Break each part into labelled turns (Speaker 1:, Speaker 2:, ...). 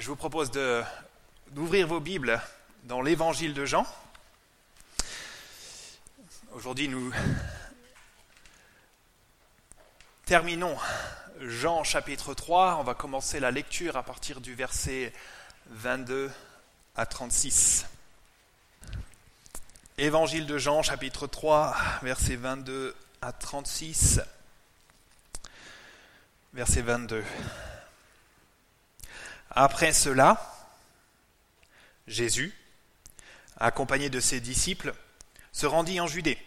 Speaker 1: je vous propose d'ouvrir vos Bibles dans l'évangile de Jean. Aujourd'hui, nous terminons Jean chapitre 3. On va commencer la lecture à partir du verset 22 à 36. Évangile de Jean chapitre 3, verset 22 à 36. Verset 22. Après cela, Jésus, accompagné de ses disciples, se rendit en Judée.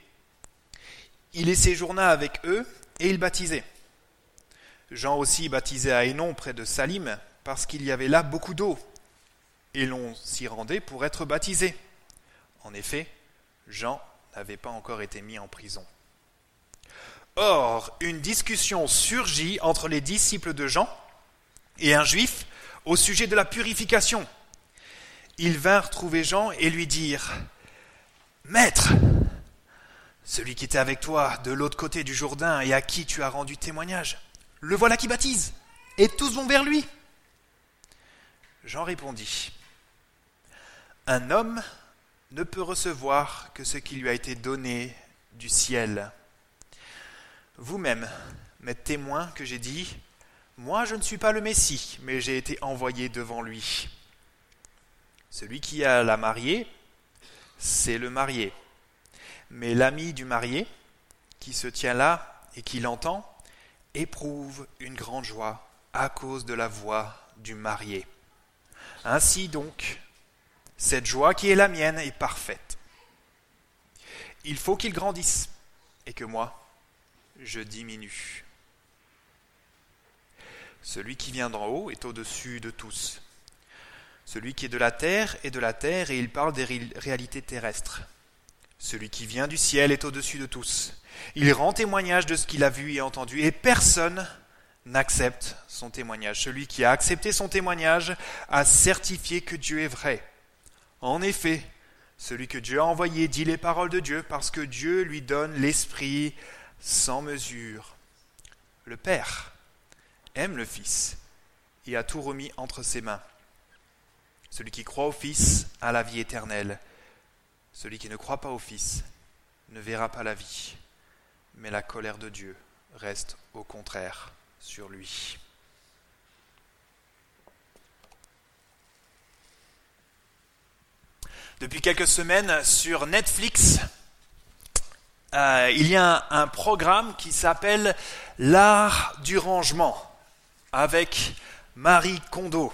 Speaker 1: Il y séjourna avec eux et il baptisait. Jean aussi baptisait à Hénon près de Salim parce qu'il y avait là beaucoup d'eau et l'on s'y rendait pour être baptisé. En effet, Jean n'avait pas encore été mis en prison. Or, une discussion surgit entre les disciples de Jean et un juif au sujet de la purification. Ils vinrent trouver Jean et lui dirent Maître, celui qui était avec toi de l'autre côté du Jourdain et à qui tu as rendu témoignage, le voilà qui baptise, et tous vont vers lui. Jean répondit Un homme ne peut recevoir que ce qui lui a été donné du ciel. Vous-même m'êtes témoin que j'ai dit moi, je ne suis pas le Messie, mais j'ai été envoyé devant lui. Celui qui a la mariée, c'est le marié. Mais l'ami du marié, qui se tient là et qui l'entend, éprouve une grande joie à cause de la voix du marié. Ainsi donc, cette joie qui est la mienne est parfaite. Il faut qu'il grandisse et que moi, je diminue. Celui qui vient d'en haut est au-dessus de tous. Celui qui est de la terre est de la terre et il parle des réalités terrestres. Celui qui vient du ciel est au-dessus de tous. Il rend témoignage de ce qu'il a vu et entendu et personne n'accepte son témoignage. Celui qui a accepté son témoignage a certifié que Dieu est vrai. En effet, celui que Dieu a envoyé dit les paroles de Dieu parce que Dieu lui donne l'Esprit sans mesure. Le Père aime le Fils et a tout remis entre ses mains. Celui qui croit au Fils a la vie éternelle. Celui qui ne croit pas au Fils ne verra pas la vie, mais la colère de Dieu reste au contraire sur lui. Depuis quelques semaines sur Netflix, euh, il y a un programme qui s'appelle L'art du rangement avec Marie Kondo.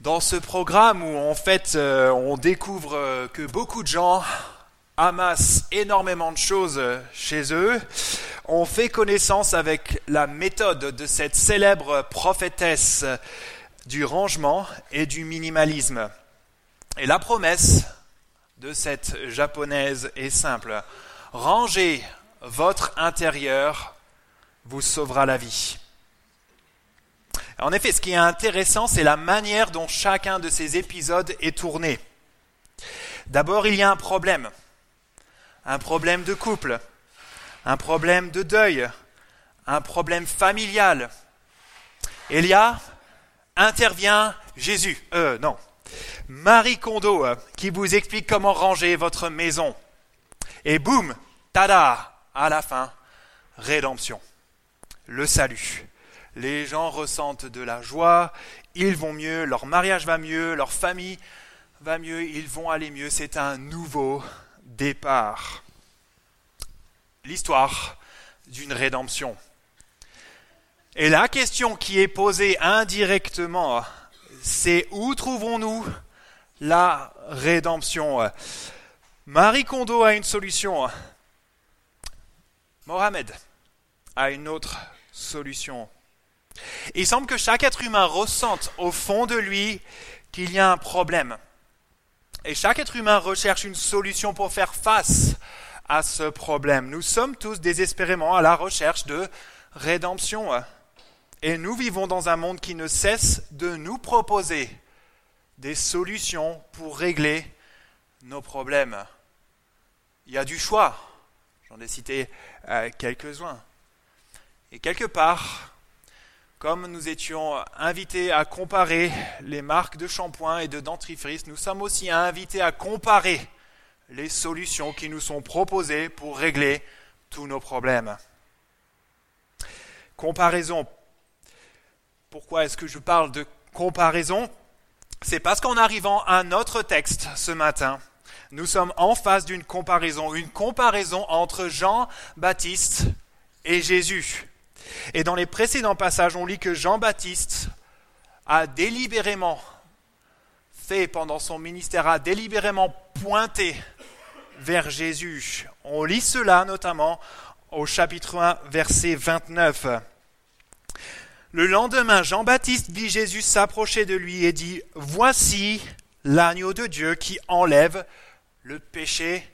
Speaker 1: Dans ce programme où en fait euh, on découvre euh, que beaucoup de gens amassent énormément de choses euh, chez eux, on fait connaissance avec la méthode de cette célèbre prophétesse du rangement et du minimalisme. Et la promesse de cette japonaise est simple. Rangez votre intérieur vous sauvera la vie. En effet, ce qui est intéressant, c'est la manière dont chacun de ces épisodes est tourné. D'abord, il y a un problème. Un problème de couple, un problème de deuil, un problème familial. Elia intervient Jésus, euh, non, Marie Kondo, euh, qui vous explique comment ranger votre maison. Et boum, tada, à la fin, rédemption, le salut les gens ressentent de la joie, ils vont mieux, leur mariage va mieux, leur famille va mieux, ils vont aller mieux. C'est un nouveau départ. L'histoire d'une rédemption. Et la question qui est posée indirectement, c'est où trouvons-nous la rédemption? Marie Kondo a une solution. Mohamed a une autre solution. Il semble que chaque être humain ressente au fond de lui qu'il y a un problème. Et chaque être humain recherche une solution pour faire face à ce problème. Nous sommes tous désespérément à la recherche de rédemption. Et nous vivons dans un monde qui ne cesse de nous proposer des solutions pour régler nos problèmes. Il y a du choix. J'en ai cité euh, quelques-uns. Et quelque part, Comme nous étions invités à comparer les marques de shampoing et de dentifrice, nous sommes aussi invités à comparer les solutions qui nous sont proposées pour régler tous nos problèmes. Comparaison. Pourquoi est-ce que je parle de comparaison? C'est parce qu'en arrivant à notre texte ce matin, nous sommes en face d'une comparaison, une comparaison entre Jean-Baptiste et Jésus. Et dans les précédents passages, on lit que Jean-Baptiste a délibérément fait pendant son ministère, a délibérément pointé vers Jésus. On lit cela notamment au chapitre 1, verset 29. Le lendemain, Jean-Baptiste vit Jésus s'approcher de lui et dit, Voici l'agneau de Dieu qui enlève le péché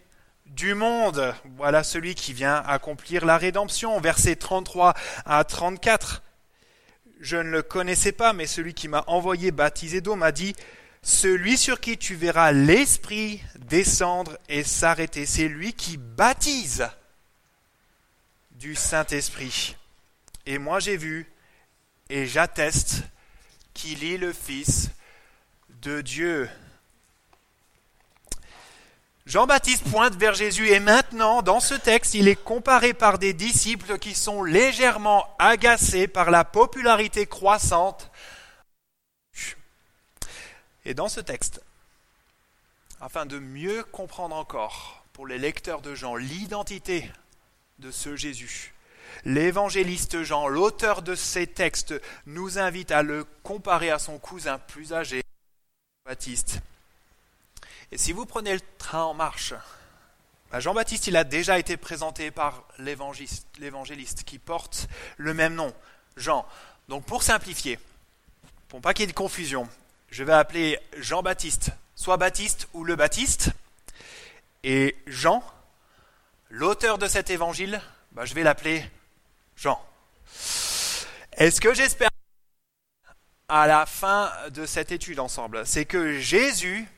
Speaker 1: du monde. Voilà celui qui vient accomplir la rédemption. Versets 33 à 34. Je ne le connaissais pas, mais celui qui m'a envoyé baptiser d'eau m'a dit, celui sur qui tu verras l'Esprit descendre et s'arrêter, c'est lui qui baptise du Saint-Esprit. Et moi j'ai vu et j'atteste qu'il est le Fils de Dieu. Jean-Baptiste pointe vers Jésus et maintenant, dans ce texte, il est comparé par des disciples qui sont légèrement agacés par la popularité croissante. Et dans ce texte, afin de mieux comprendre encore pour les lecteurs de Jean l'identité de ce Jésus, l'évangéliste Jean, l'auteur de ces textes, nous invite à le comparer à son cousin plus âgé, Baptiste. Et si vous prenez le train en marche, bah, Jean-Baptiste, il a déjà été présenté par l'évangéliste qui porte le même nom, Jean. Donc pour simplifier, pour pas qu'il y ait de confusion, je vais appeler Jean-Baptiste, soit Baptiste ou le Baptiste. Et Jean, l'auteur de cet évangile, bah, je vais l'appeler Jean. Est-ce que j'espère à la fin de cette étude ensemble, c'est que Jésus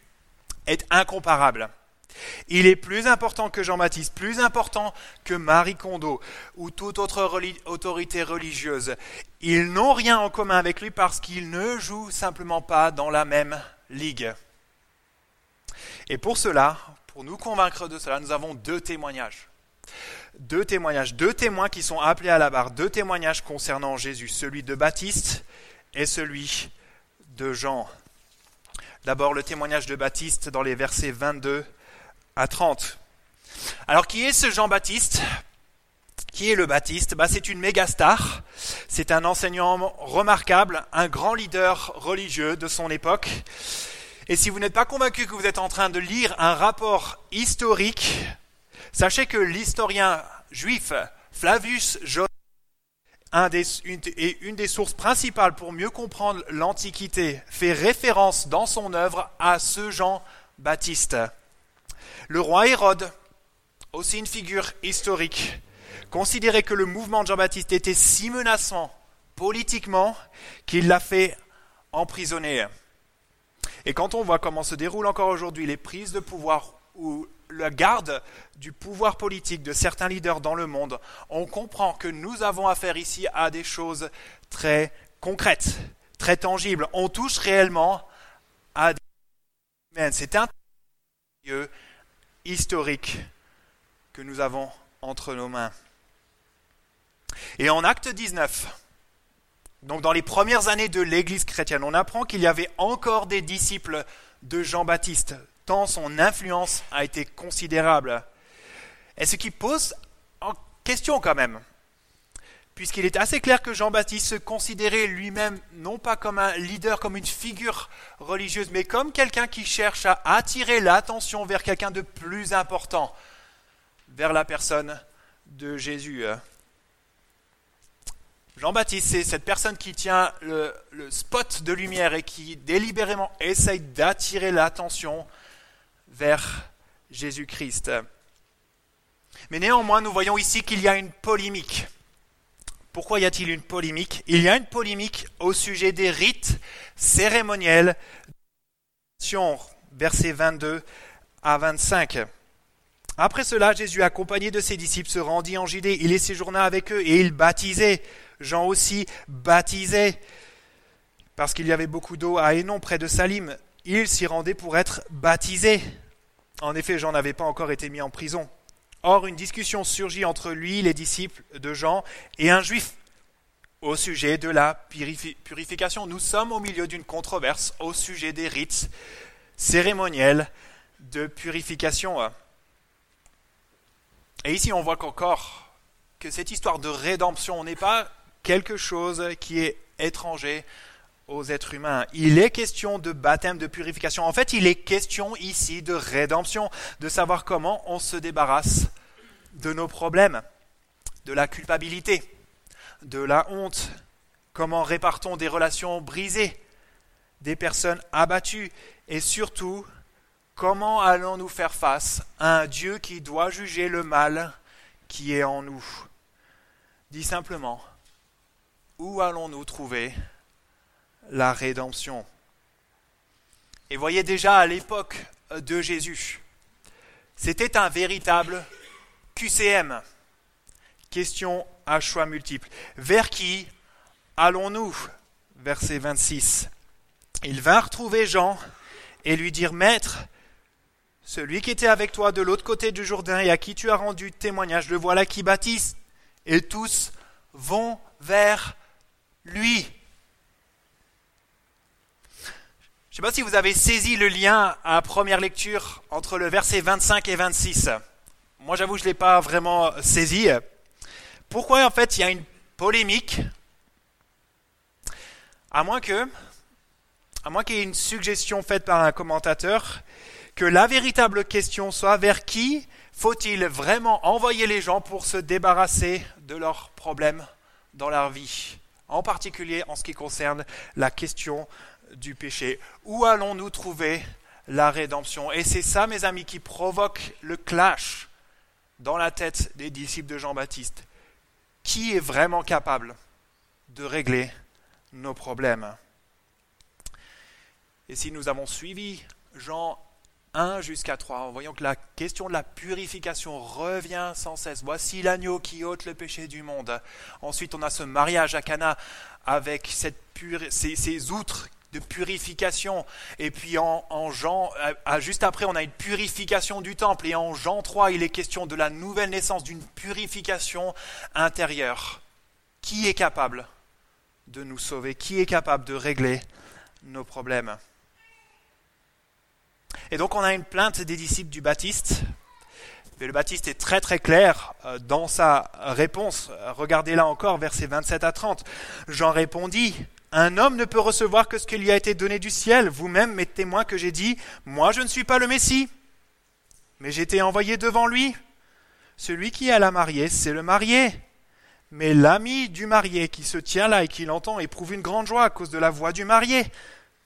Speaker 1: est incomparable. Il est plus important que Jean-Baptiste, plus important que Marie Kondo ou toute autre autorité religieuse. Ils n'ont rien en commun avec lui parce qu'ils ne jouent simplement pas dans la même ligue. Et pour cela, pour nous convaincre de cela, nous avons deux témoignages. Deux témoignages, deux témoins qui sont appelés à la barre, deux témoignages concernant Jésus, celui de Baptiste et celui de Jean. D'abord le témoignage de Baptiste dans les versets 22 à 30. Alors qui est ce Jean-Baptiste Qui est le Baptiste? Bah, C'est une méga star, c'est un enseignant remarquable, un grand leader religieux de son époque. Et si vous n'êtes pas convaincu que vous êtes en train de lire un rapport historique, sachez que l'historien juif Flavius Une, et une des sources principales pour mieux comprendre l'Antiquité, fait référence dans son œuvre à ce Jean-Baptiste. Le roi Hérode, aussi une figure historique, considérait que le mouvement de Jean-Baptiste était si menaçant politiquement qu'il l'a fait emprisonner. Et quand on voit comment se déroulent encore aujourd'hui les prises de pouvoir ou la garde du pouvoir politique de certains leaders dans le monde, on comprend que nous avons affaire ici à des choses très concrètes, très tangibles. On touche réellement à des humaines. C'est un lieu historique que nous avons entre nos mains. Et en acte 19, donc dans les premières années de l'Église chrétienne, on apprend qu'il y avait encore des disciples de Jean-Baptiste tant son influence a été considérable. Et ce qui pose en question quand même, puisqu'il est assez clair que Jean-Baptiste se considérait lui-même non pas comme un leader, comme une figure religieuse, mais comme quelqu'un qui cherche à attirer l'attention vers quelqu'un de plus important, vers la personne de Jésus. Jean-Baptiste, c'est cette personne qui tient le, spot de lumière et qui délibérément essaye d'attirer l'attention vers Jésus-Christ. Mais néanmoins, nous voyons ici qu'il y a une polémique. Pourquoi y a-t-il une polémique? Il y a une polémique au sujet des rites cérémoniels, versets 22 à 25. Après cela, Jésus, accompagné de ses disciples, se rendit en Judée. Il y séjourna avec eux et il baptisait. Jean aussi baptisait. Parce qu'il y avait beaucoup d'eau à Hénon, près de Salim. Il s'y rendait pour être baptisé. En effet, Jean n'avait pas encore été mis en prison. Or, une discussion surgit entre lui, les disciples de Jean, et un juif au sujet de la purification. Nous sommes au milieu d'une controverse au sujet des rites cérémoniels de purification. Et ici, on voit qu'encore que cette histoire de rédemption n'est pas quelque chose qui est étranger aux êtres humains. Il est question de baptême, de purification. En fait, il est question ici de rédemption, de savoir comment on se débarrasse de nos problèmes, de la culpabilité, de la honte, comment répartons des relations brisées, des personnes abattues, et surtout, comment allons-nous faire face à un Dieu qui doit juger le mal qui est en nous? Dit simplement, où allons-nous trouver la rédemption. Et voyez déjà à l'époque de Jésus, c'était un véritable QCM, question à choix multiples. Vers qui allons-nous? Verset 26. Ils vinrent trouver Jean et lui dire, Maître, celui qui était avec toi de l'autre côté du Jourdain et à qui tu as rendu témoignage, le voilà qui baptise. Et tous vont vers lui. Je ne sais pas si vous avez saisi le lien à première lecture entre le verset 25 et 26. Moi, j'avoue, je ne l'ai pas vraiment saisi. Pourquoi, en fait, il y a une polémique? À moins que, à moins qu'il y ait une suggestion faite par un commentateur, que la véritable question soit vers qui faut-il vraiment envoyer les gens pour se débarrasser de leurs problèmes dans leur vie, en particulier en ce qui concerne la question du péché. Où allons-nous trouver la rédemption? Et c'est ça, mes amis, qui provoque le clash dans la tête des disciples de Jean-Baptiste. Qui est vraiment capable de régler nos problèmes? Et si nous avons suivi Jean 1 jusqu'à 3, en voyant que la question de la purification revient sans cesse. Voici l'agneau qui ôte le péché du monde. Ensuite, on a ce mariage à Cana avec cette ces, ces outres de purification. Et puis en, Jean, juste après, on a une purification du temple. Et en Jean 3, il est question de la nouvelle naissance, d'une purification intérieure. Qui est capable de nous sauver? Qui est capable de régler nos problèmes? Et donc on a une plainte des disciples du Baptiste. Mais le Baptiste est très très clair euh, dans sa réponse. Regardez là encore, versets 27 à 30. Jean répondit, un homme ne peut recevoir que ce qui lui a été donné du ciel. Vous-même m'êtes témoin que j'ai dit, moi je ne suis pas le Messie, mais j'ai été envoyé devant lui. Celui qui a la mariée, c'est le marié. Mais l'ami du marié qui se tient là et qui l'entend éprouve une grande joie à cause de la voix du marié.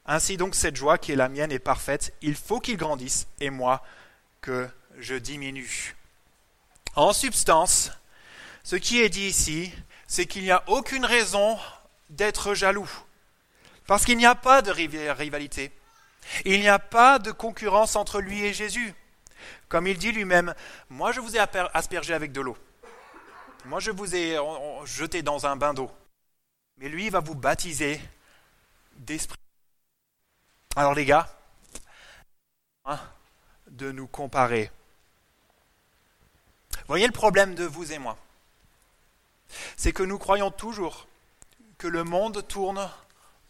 Speaker 1: Ainsi donc cette joie qui est la mienne est parfaite. Il faut qu'il grandisse et moi que je diminue. En substance, ce qui est dit ici, c'est qu'il n'y a aucune raison d'être jaloux. Parce qu'il n'y a pas de rivalité. Il n'y a pas de concurrence entre lui et Jésus. Comme il dit lui-même, moi je vous ai aspergé avec de l'eau. Moi je vous ai jeté dans un bain d'eau. Mais lui va vous baptiser d'esprit. Alors les gars, de nous comparer. Voyez le problème de vous et moi. C'est que nous croyons toujours que le monde tourne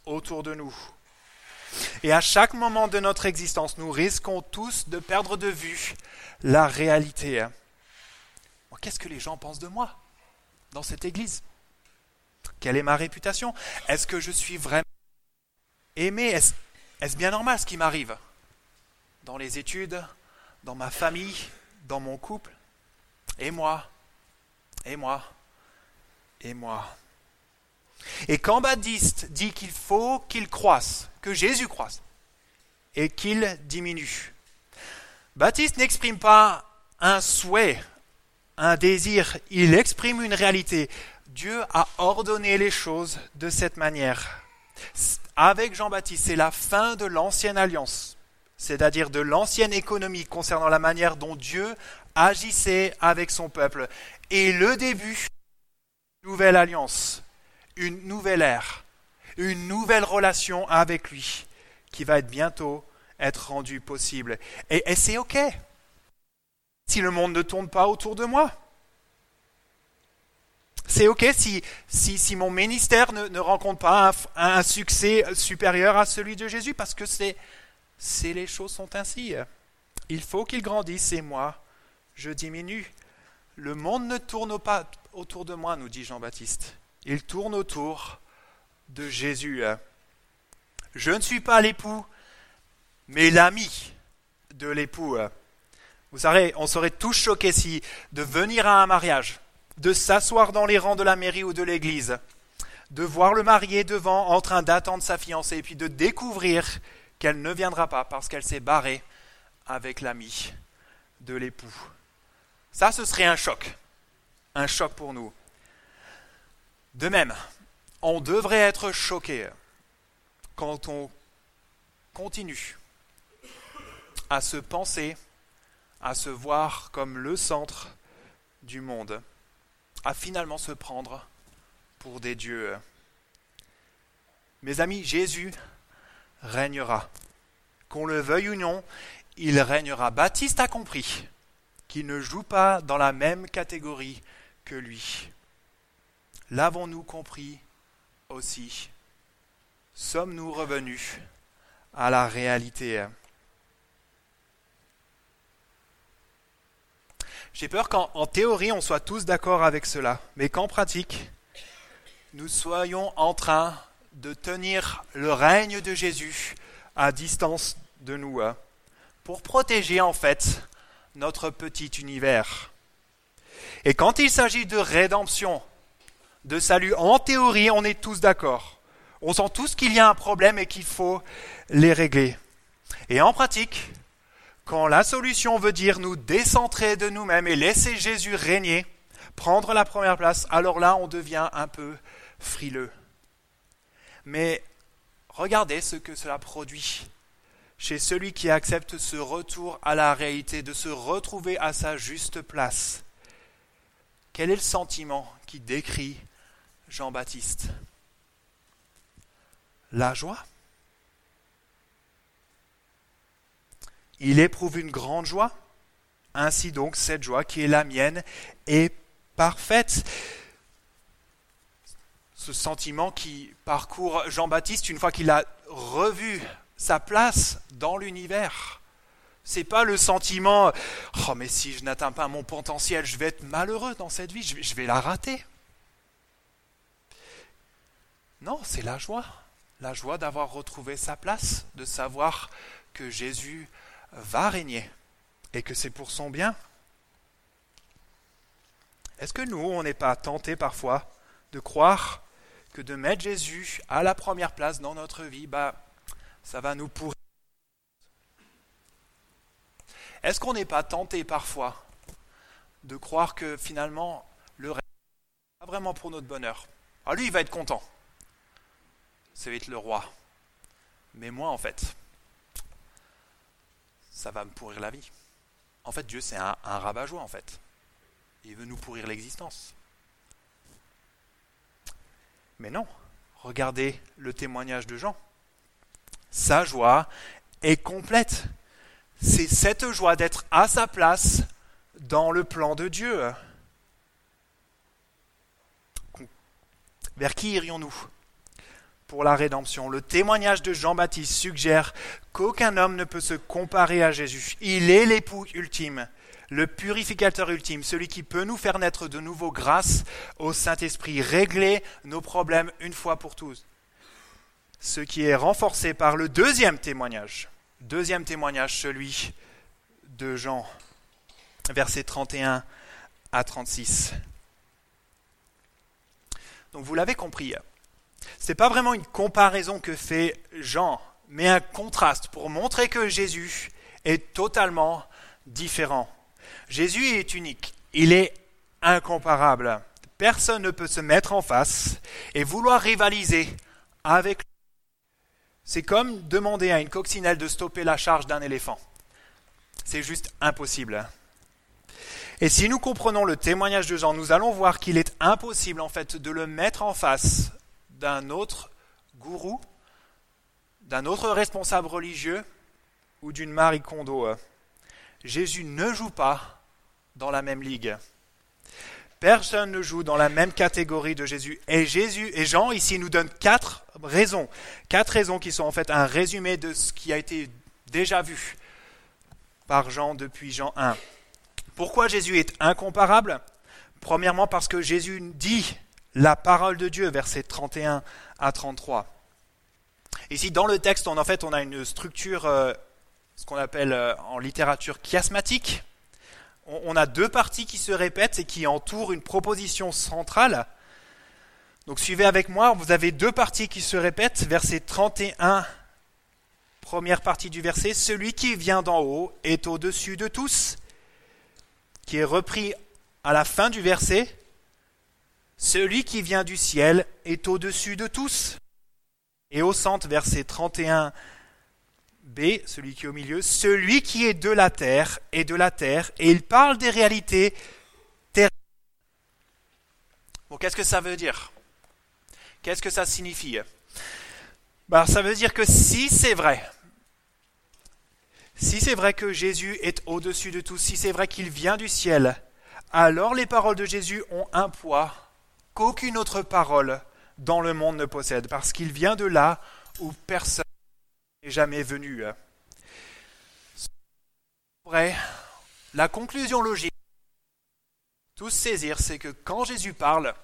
Speaker 1: autour de nous. Et à chaque moment de notre existence, nous risquons tous de perdre de vue la réalité. Qu'est-ce que les gens pensent de moi dans cette église? Quelle est ma réputation? Est-ce que je suis vraiment aimé? Est-ce est bien normal ce qui m'arrive? Dans les études, dans ma famille, dans mon couple? Et moi? Et moi? Et moi? Et quand Baptiste dit qu'il faut qu'il croisse, que Jésus croisse, et qu'il diminue, Baptiste n'exprime pas un souhait, un désir, il exprime une réalité. Dieu a ordonné les choses de cette manière. Avec Jean-Baptiste, c'est la fin de l'ancienne alliance. c'est-à-dire de l'ancienne économie concernant la manière dont Dieu agissait avec son peuple, et le début d'une nouvelle alliance, une nouvelle ère, une nouvelle relation avec lui, qui va bientôt être rendue possible. Et, c'est OK si le monde ne tourne pas autour de moi. C'est OK si, mon ministère ne, rencontre pas un, un, succès supérieur à celui de Jésus, parce que c'est, c'est les choses sont ainsi. Il faut qu'il grandisse et moi, je diminue. Le monde ne tourne pas autour de moi, nous dit Jean-Baptiste. Il tourne autour de Jésus. Je ne suis pas l'époux, mais l'ami de l'époux. Vous savez, on serait tous choqués si de venir à un mariage, de s'asseoir dans les rangs de la mairie ou de l'église, de voir le marié devant en train d'attendre sa fiancée et puis de découvrir qu'elle ne viendra pas parce qu'elle s'est barrée avec l'ami de l'époux. Ça, ce serait un choc. Un choc pour nous. De même, on devrait être choqué quand on continue à se penser à se voir comme le centre du monde, à finalement se prendre pour des dieux. Mes amis, Jésus régnera. Qu'on le veuille ou non, il régnera. Baptiste a compris qu'il ne joue pas dans la même catégorie que lui. L'avons-nous compris aussi? Sommes-nous revenus à la réalité? J'ai peur qu'en théorie, on soit tous d'accord avec cela, mais qu'en pratique, nous soyons en train de tenir le règne de Jésus à distance de nous, hein, pour protéger en fait notre petit univers. Et quand il s'agit de rédemption, de salut, en théorie, on est tous d'accord. On sent tous qu'il y a un problème et qu'il faut les régler. Et en pratique, quand la solution veut dire nous décentrer de nous-mêmes et laisser Jésus régner, prendre la première place, alors là on devient un peu frileux. Mais regardez ce que cela produit chez celui qui accepte ce retour à la réalité, de se retrouver à sa juste place. Quel est le sentiment qui décrit Jean-Baptiste La joie Il éprouve une grande joie. Ainsi donc, cette joie qui est la mienne est parfaite. Ce sentiment qui parcourt Jean-Baptiste une fois qu'il a revu sa place dans l'univers. C'est pas le sentiment oh mais si je n'atteins pas mon potentiel, je vais être malheureux dans cette vie, je vais la rater. Non, c'est la joie, la joie d'avoir retrouvé sa place, de savoir que Jésus va régner et que c'est pour son bien. Est-ce que nous, on n'est pas tentés parfois de croire que de mettre Jésus à la première place dans notre vie, bah, ça va nous pourrir Est-ce qu'on n'est pas tenté parfois de croire que finalement le reste pas vraiment pour notre bonheur? Ah lui, il va être content. Ça va être le roi. Mais moi, en fait, ça va me pourrir la vie. En fait, Dieu, c'est un, rabat-joie, en fait. Il veut nous pourrir l'existence. Mais non, regardez le témoignage de Jean. Sa joie est complète. C'est cette joie d'être à sa place dans le plan de Dieu. Vers qui irions-nous? Pour la rédemption. Le témoignage de Jean-Baptiste suggère qu'aucun homme ne peut se comparer à Jésus. Il est l'époux ultime, le purificateur ultime, celui qui peut nous faire naître de nouveau grâce au Saint-Esprit, régler nos problèmes une fois pour tous. Ce qui est renforcé par le deuxième témoignage. Deuxième témoignage, celui de Jean, versets 31 à 36. Donc vous l'avez compris, ce n'est pas vraiment une comparaison que fait Jean, mais un contraste pour montrer que Jésus est totalement différent. Jésus est unique, il est incomparable. Personne ne peut se mettre en face et vouloir rivaliser avec lui. C'est comme demander à une coccinelle de stopper la charge d'un éléphant. C'est juste impossible. Et si nous comprenons le témoignage de Jean, nous allons voir qu'il est impossible en fait de le mettre en face d'un autre gourou, d'un autre responsable religieux ou d'une Marie Kondo. Jésus ne joue pas dans la même ligue. Personne ne joue dans la même catégorie de Jésus. Et Jésus et Jean ici nous donnent quatre raisons, quatre raisons qui sont en fait un résumé de ce qui a été déjà vu par Jean depuis Jean 1. Pourquoi Jésus est incomparable? Premièrement parce que Jésus dit la parole de Dieu, versets 31 à 33. Ici, dans le texte, on, en fait, on a une structure, euh, ce qu'on appelle euh, en littérature chiasmatique. On, a deux parties qui se répètent et qui entourent une proposition centrale. Donc suivez avec moi, vous avez deux parties qui se répètent, verset 31, première partie du verset, celui qui vient d'en haut est au-dessus de tous, qui est repris à la fin du verset, celui qui vient du ciel est au-dessus de tous. Et au centre, verset 31b, celui qui est au milieu, celui qui est de la terre est de la terre, et il parle des réalités terrestres. Bon, qu'est-ce que ça veut dire? Qu'est-ce que ça signifie? Ben, Ça veut dire que si c'est vrai, si c'est vrai que Jésus est au-dessus de tout, si c'est vrai qu'il vient du ciel, alors les paroles de Jésus ont un poids qu'aucune autre parole dans le monde ne possède, parce qu'il vient de là où personne n'est jamais venu. Vrai, la conclusion logique, tous saisir, c'est que quand Jésus parle,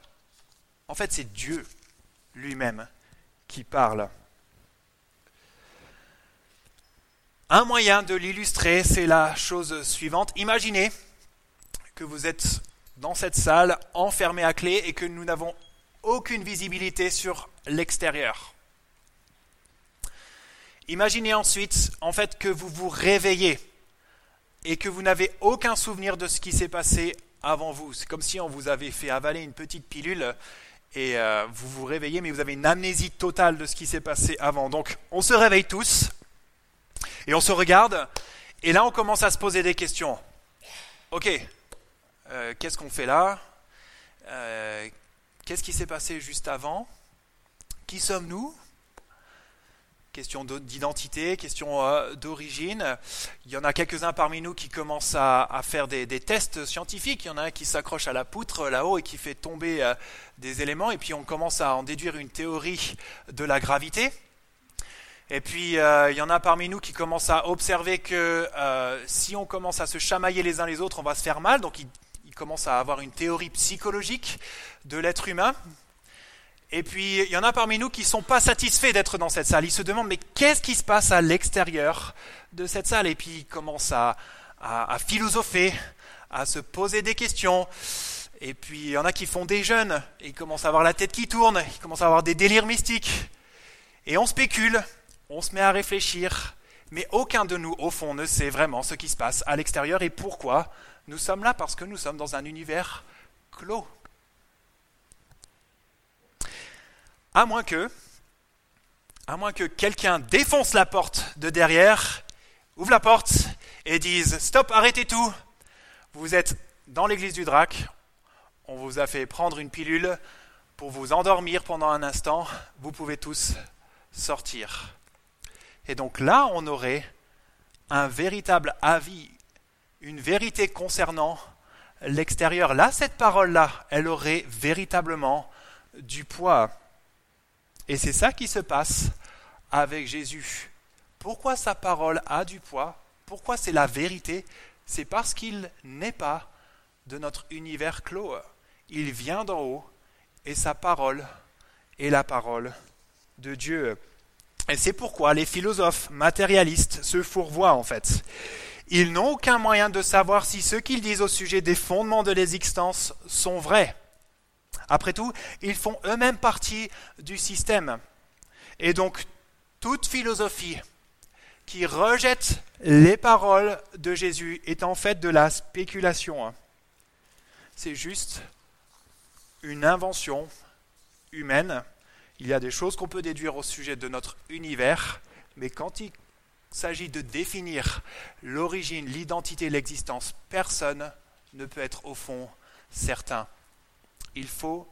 Speaker 1: en fait c'est Dieu lui-même qui parle. Un moyen de l'illustrer, c'est la chose suivante. Imaginez que vous êtes dans cette salle enfermé à clé et que nous n'avons aucune visibilité sur l'extérieur. Imaginez ensuite en fait que vous vous réveillez et que vous n'avez aucun souvenir de ce qui s'est passé avant vous. C'est comme si on vous avait fait avaler une petite pilule et euh, vous vous réveillez mais vous avez une amnésie totale de ce qui s'est passé avant. Donc on se réveille tous et on se regarde et là on commence à se poser des questions. Ok, euh, qu'est-ce qu'on fait là euh, Qu'est-ce qui s'est passé juste avant Qui sommes-nous Question d'identité, question euh, d'origine. Il y en a quelques-uns parmi nous qui commencent à, faire des, tests scientifiques. Il y en a un qui s'accroche à la poutre là-haut et qui fait tomber des éléments. Et puis on commence à en déduire une théorie de la gravité. Et puis il y en a parmi nous qui commencent à observer que si on commence à se chamailler les uns les autres, on va se faire mal. Donc ils commence à avoir une théorie psychologique de l'être humain. Et puis, il y en a parmi nous qui ne sont pas satisfaits d'être dans cette salle. Ils se demandent, mais qu'est-ce qui se passe à l'extérieur de cette salle? Et puis, ils commencent à, à, philosopher, à se poser des questions. Et puis, il y en a qui font des jeûnes, ils commencent à avoir la tête qui tourne, ils commencent à avoir des délires mystiques. Et on spécule, on se met à réfléchir, mais aucun de nous, au fond, ne sait vraiment ce qui se passe à l'extérieur et pourquoi nous sommes là parce que nous sommes dans un univers clos. À moins que, à moins que quelqu'un défonce la porte de derrière, ouvre la porte et dise Stop, arrêtez tout Vous êtes dans l'église du Drac, on vous a fait prendre une pilule pour vous endormir pendant un instant, vous pouvez tous sortir. Et donc là, on aurait un véritable avis une vérité concernant l'extérieur. Là, cette parole-là, elle aurait véritablement du poids. Et c'est ça qui se passe avec Jésus. Pourquoi sa parole a du poids? Pourquoi c'est la vérité? C'est parce qu'il n'est pas de notre univers clos. Il vient d'en haut et sa parole est la parole de Dieu. Et c'est pourquoi les philosophes matérialistes se fourvoient en fait. Ils n'ont aucun moyen de savoir si ce qu'ils disent au sujet des fondements de l'existence sont vrais. Après tout, ils font eux-mêmes partie du système. Et donc, toute philosophie qui rejette les paroles de Jésus est en fait de la spéculation. C'est juste une invention humaine Il y a des choses qu'on peut déduire au sujet de notre univers, mais quand s'agit de définir l'origine, l'identité, l'existence, personne ne peut être au fond certain. Il faut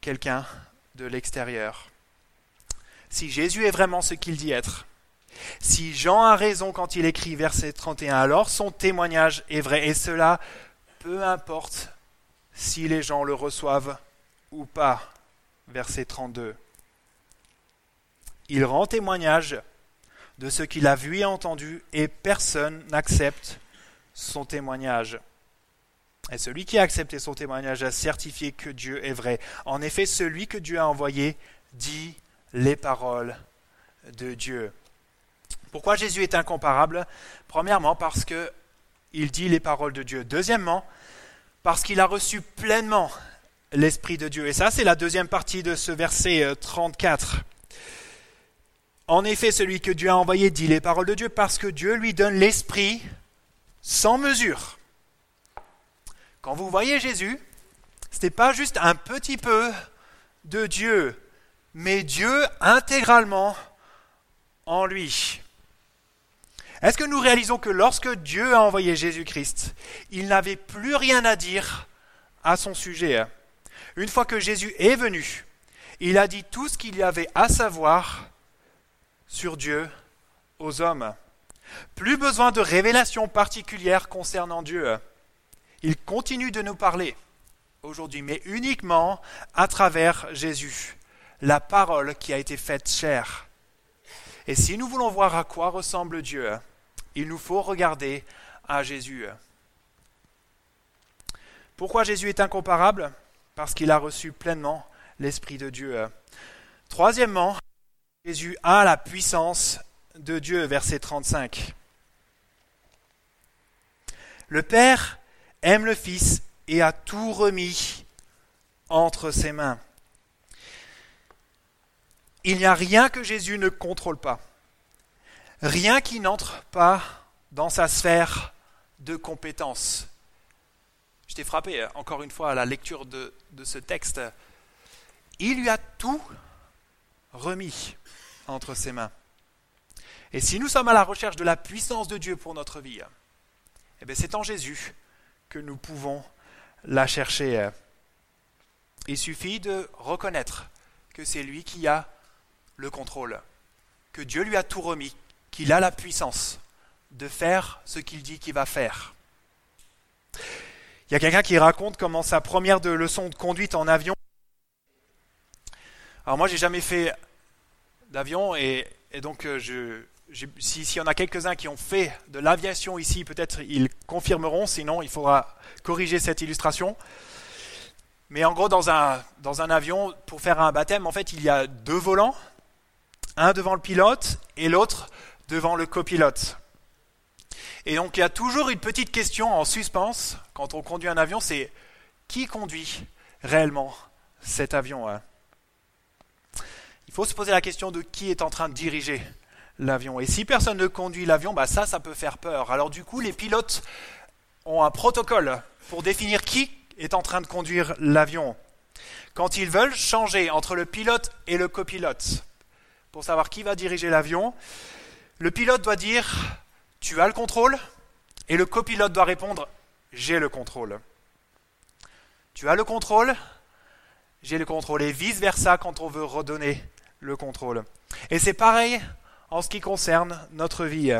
Speaker 1: quelqu'un de l'extérieur. Si Jésus est vraiment ce qu'il dit être, si Jean a raison quand il écrit verset 31, alors son témoignage est vrai, et cela peu importe si les gens le reçoivent ou pas. Verset 32. Il rend témoignage de ce qu'il a vu et entendu, et personne n'accepte son témoignage. Et celui qui a accepté son témoignage a certifié que Dieu est vrai. En effet, celui que Dieu a envoyé dit les paroles de Dieu. Pourquoi Jésus est incomparable? Premièrement, parce que il dit les paroles de Dieu. Deuxièmement, parce qu'il a reçu pleinement l'Esprit de Dieu. Et ça, c'est la deuxième partie de ce verset 34. En effet, celui que Dieu a envoyé dit les paroles de Dieu parce que Dieu lui donne l'Esprit sans mesure. Quand vous voyez Jésus, ce n'est pas juste un petit peu de Dieu, mais Dieu intégralement en lui. Est-ce que nous réalisons que lorsque Dieu a envoyé Jésus-Christ, il n'avait plus rien à dire à son sujet Une fois que Jésus est venu, il a dit tout ce qu'il y avait à savoir sur Dieu aux hommes. Plus besoin de révélations particulières concernant Dieu. Il continue de nous parler aujourd'hui, mais uniquement à travers Jésus, la parole qui a été faite chair. Et si nous voulons voir à quoi ressemble Dieu, il nous faut regarder à Jésus. Pourquoi Jésus est incomparable? Parce qu'il a reçu pleinement l'Esprit de Dieu. Troisièmement, Jésus a la puissance de Dieu, verset 35. Le Père aime le Fils et a tout remis entre ses mains. Il n'y a rien que Jésus ne contrôle pas. Rien qui n'entre pas dans sa sphère de compétence. Je t'ai frappé hein, encore une fois à la lecture de ce texte. Il lui a tout remis entre ses mains. Et si nous sommes à la recherche de la puissance de Dieu pour notre vie, eh c'est en Jésus que nous pouvons la chercher. Il suffit de reconnaître que c'est lui qui a le contrôle, que Dieu lui a tout remis, qu'il a la puissance de faire ce qu'il dit qu'il va faire. Il y a quelqu'un qui raconte comment sa première de leçon de conduite en avion. Alors moi, j'ai jamais fait d'avion et, donc euh, je, s'il y en a quelques-uns qui ont fait de l'aviation ici, peut-être ils confirmeront, sinon il faudra corriger cette illustration. Mais en gros, dans un, dans un avion, pour faire un baptême, en fait, il y a deux volants, un devant le pilote et l'autre devant le copilote. Et donc il y a toujours une petite question en suspens quand on conduit un avion, c'est qui conduit réellement cet avion hein? Faut se poser la question de qui est en train de diriger l'avion. Et si personne ne conduit l'avion, bah ça, ça peut faire peur. Alors du coup, les pilotes ont un protocole pour définir qui est en train de conduire l'avion. Quand ils veulent changer entre le pilote et le copilote, pour savoir qui va diriger l'avion, le pilote doit dire Tu as le contrôle et le copilote doit répondre J'ai le contrôle. Tu as le contrôle, j'ai le contrôle. Et vice-versa quand on veut redonner le contrôle. Et c'est pareil en ce qui concerne notre vie.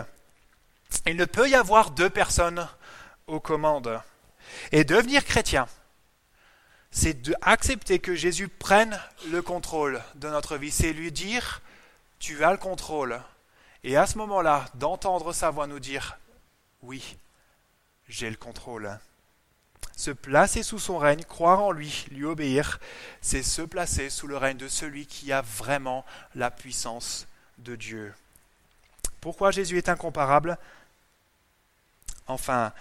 Speaker 1: Il ne peut y avoir deux personnes aux commandes. Et devenir chrétien, c'est d'accepter que Jésus prenne le contrôle de notre vie. C'est lui dire tu as le contrôle. Et à ce moment-là, d'entendre sa voix nous dire, oui, j'ai le contrôle. Se placer sous son règne, croire en lui, lui obéir, c'est se placer sous le règne de celui qui a vraiment la puissance de Dieu. Pourquoi Jésus est incomparable? Enfin,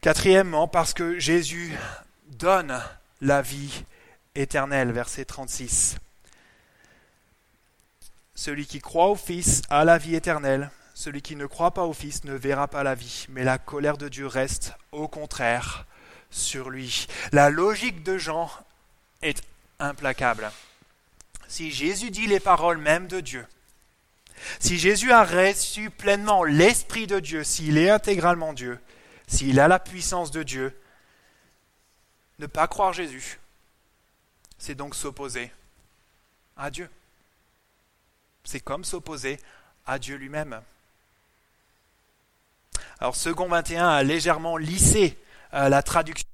Speaker 1: quatrièmement, parce que Jésus donne la vie éternelle, verset 36. Celui qui croit au Fils a la vie éternelle. Celui qui ne croit pas au Fils ne verra pas la vie, mais la colère de Dieu reste, au contraire, sur lui. La logique de Jean est implacable. si Jésus dit les paroles mêmes de Dieu, si Jésus a reçu pleinement l'Esprit de Dieu, s'il est intégralement Dieu, s'il a la puissance de Dieu, ne pas croire Jésus, c'est donc s'opposer à Dieu. C'est comme s'opposer à Dieu lui-même. Alors, Second 21 a légèrement lissé la traduction.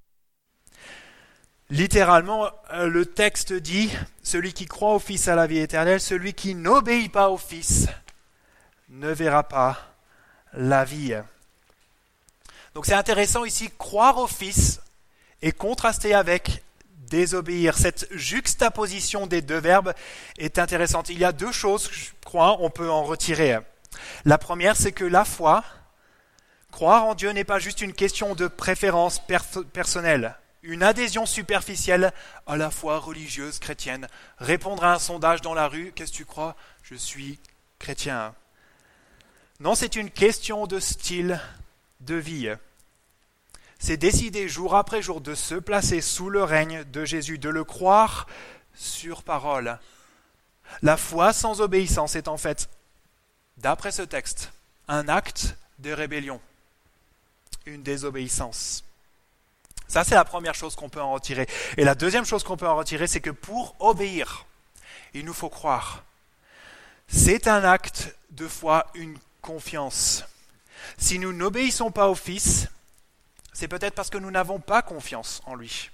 Speaker 1: Littéralement, euh, le texte dit Celui qui croit au Fils a la vie éternelle, celui qui n'obéit pas au Fils ne verra pas la vie. Donc c'est intéressant ici, croire au Fils est contrasté avec désobéir. Cette juxtaposition des deux verbes est intéressante. Il y a deux choses, je crois, on peut en retirer. La première, c'est que la foi, croire en Dieu n'est pas juste une question de préférence personnelle une adhésion superficielle à la foi religieuse chrétienne. Répondre à un sondage dans la rue, qu'est-ce que tu crois? Je suis chrétien. Non, c'est une question de style de vie. C'est décider jour après jour de se placer sous le règne de Jésus, de le croire sur parole. La foi sans obéissance est en fait, d'après ce texte, un acte de rébellion, une désobéissance. Ça, c'est la première chose qu'on peut en retirer. Et la deuxième chose qu'on peut en retirer, c'est que pour obéir, il nous faut croire. C'est un acte de foi, une confiance. Si nous n'obéissons pas au Fils, c'est peut-être parce que nous n'avons pas confiance en lui.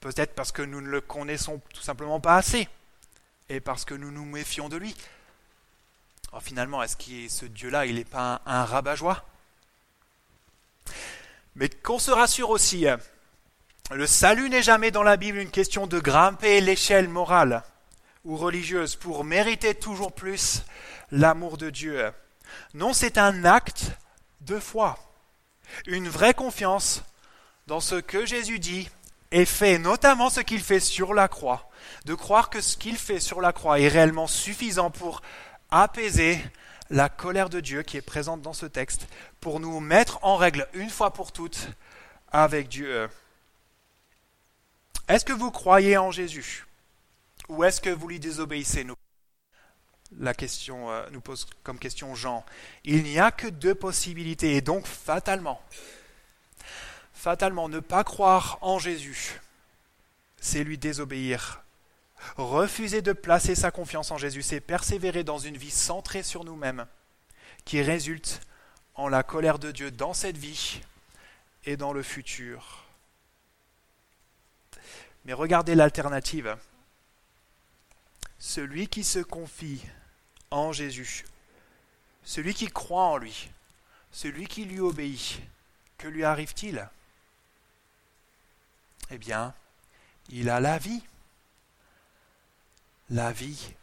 Speaker 1: Peut-être parce que nous ne le connaissons tout simplement pas assez. Et parce que nous nous méfions de lui. Alors finalement, est-ce que ce Dieu-là, il n'est pas un, un rabat-joie? Mais qu'on se rassure aussi, hein. le salut n'est jamais dans la Bible une question de grimper l'échelle morale ou religieuse pour mériter toujours plus l'amour de Dieu. Non, c'est un acte de foi, une vraie confiance dans ce que Jésus dit et fait, notamment ce qu'il fait sur la croix, de croire que ce qu'il fait sur la croix est réellement suffisant pour apaiser la colère de Dieu qui est présente dans ce texte pour nous mettre en règle une fois pour toutes avec Dieu. Est-ce que vous croyez en Jésus ou est-ce que vous lui désobéissez La question euh, nous pose comme question Jean. Il n'y a que deux possibilités et donc fatalement, fatalement ne pas croire en Jésus, c'est lui désobéir Refuser de placer sa confiance en Jésus, c'est persévérer dans une vie centrée sur nous-mêmes, qui résulte en la colère de Dieu dans cette vie et dans le futur. Mais regardez l'alternative. Celui qui se confie en Jésus, celui qui croit en lui, celui qui lui obéit, que lui arrive-t-il? Eh bien, il a la vie la vie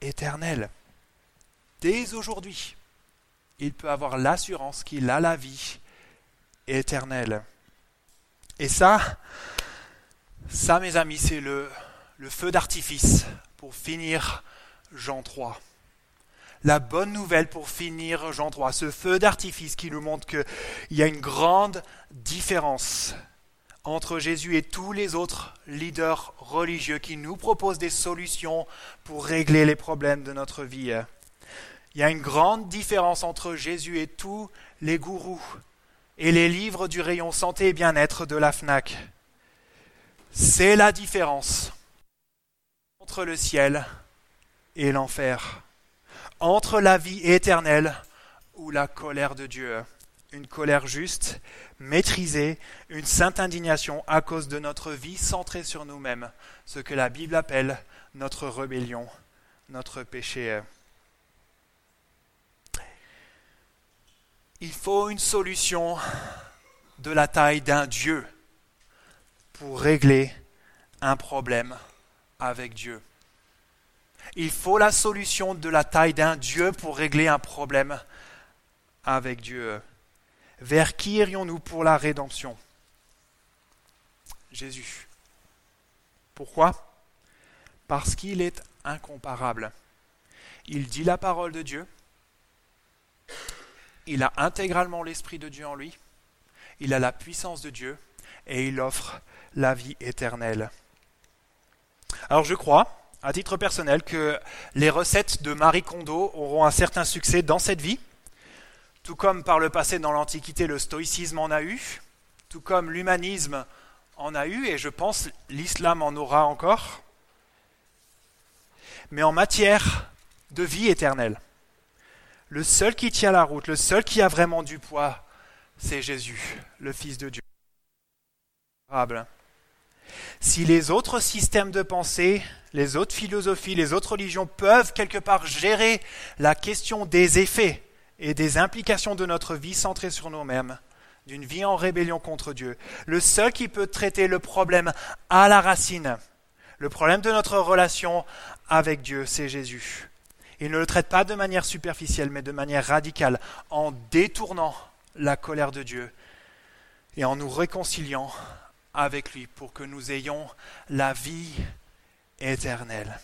Speaker 1: éternelle. Dès aujourd'hui, il peut avoir l'assurance qu'il a la vie éternelle. Et ça, ça mes amis, c'est le, feu d'artifice pour finir Jean 3. La bonne nouvelle pour finir Jean 3, ce feu d'artifice qui nous montre qu'il y a une grande différence entre Jésus et tous les autres leaders religieux qui nous proposent des solutions pour régler les problèmes de notre vie. Il y a une grande différence entre Jésus et tous les gourous et les livres du rayon santé et bien-être de la FNAC. C'est la différence entre le ciel et l'enfer, entre la vie éternelle ou la colère de Dieu une colère juste, maîtrisée, une sainte indignation à cause de notre vie centrée sur nous-mêmes, ce que la Bible appelle notre rébellion, notre péché. Il faut une solution de la taille d'un Dieu pour régler un problème avec Dieu. Il faut la solution de la taille d'un Dieu pour régler un problème avec Dieu. Vers qui irions-nous pour la rédemption? Jésus. Pourquoi? Parce qu'il est incomparable. Il dit la parole de Dieu, il a intégralement l'Esprit de Dieu en lui, il a la puissance de Dieu et il offre la vie éternelle. Alors je crois, à titre personnel, que les recettes de Marie Kondo auront un certain succès dans cette vie, tout comme par le passé dans l'Antiquité le stoïcisme en a eu, tout comme l'humanisme en a eu, et je pense l'islam en aura encore, mais en matière de vie éternelle. Le seul qui tient la route, le seul qui a vraiment du poids, c'est Jésus, le Fils de Dieu. Si les autres systèmes de pensée, les autres philosophies, les autres religions peuvent quelque part gérer la question des effets et des implications de notre vie centrée sur nous-mêmes, d'une vie en rébellion contre Dieu, le seul qui peut traiter le problème à la racine, le problème de notre relation avec Dieu, c'est Jésus. Il ne le traite pas de manière superficielle, mais de manière radicale, en détournant la colère de Dieu et en nous réconciliant avec lui pour que nous ayons la vie éternelle.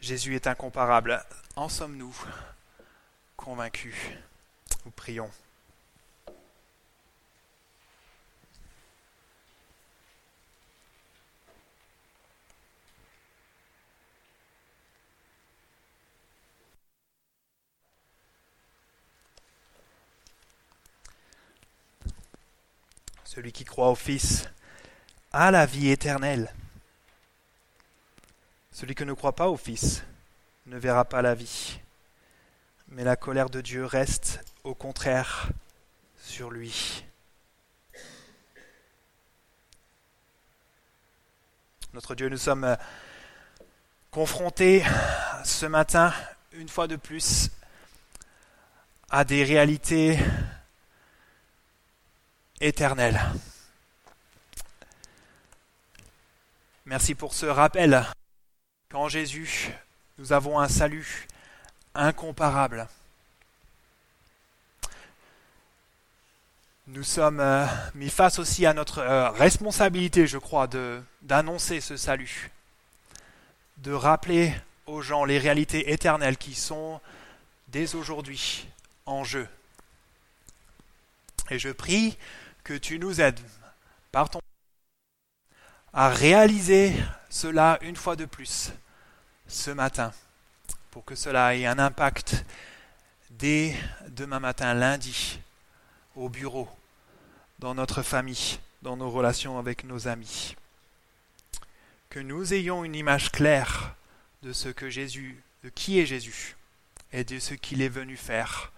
Speaker 1: Jésus est incomparable. En sommes-nous convaincus Nous prions? Celui qui croit au Fils a la vie éternelle. Celui qui ne croit pas au Fils ne verra pas la vie, mais la colère de Dieu reste au contraire sur lui. Notre Dieu, nous sommes confrontés ce matin, une fois de plus, à des réalités éternel. Merci pour ce rappel qu'en Jésus, nous avons un salut incomparable. Nous sommes euh, mis face aussi à notre euh, responsabilité, je crois, d'annoncer ce salut, de rappeler aux gens les réalités éternelles qui sont dès aujourd'hui en jeu. Et je prie que tu nous aides par ton à réaliser cela une fois de plus ce matin, pour que cela ait un impact dès demain matin, lundi, au bureau, dans notre famille, dans nos relations avec nos amis. Que nous ayons une image claire de ce que Jésus, de qui est Jésus et de ce qu'il est venu faire,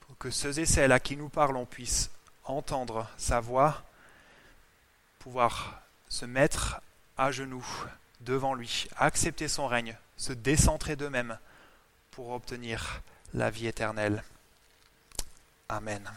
Speaker 1: pour que ceux et celles à qui nous parlons puissent entendre sa voix, pouvoir se mettre à genoux devant lui, accepter son règne, se décentrer d'eux-mêmes pour obtenir la vie éternelle. Amen.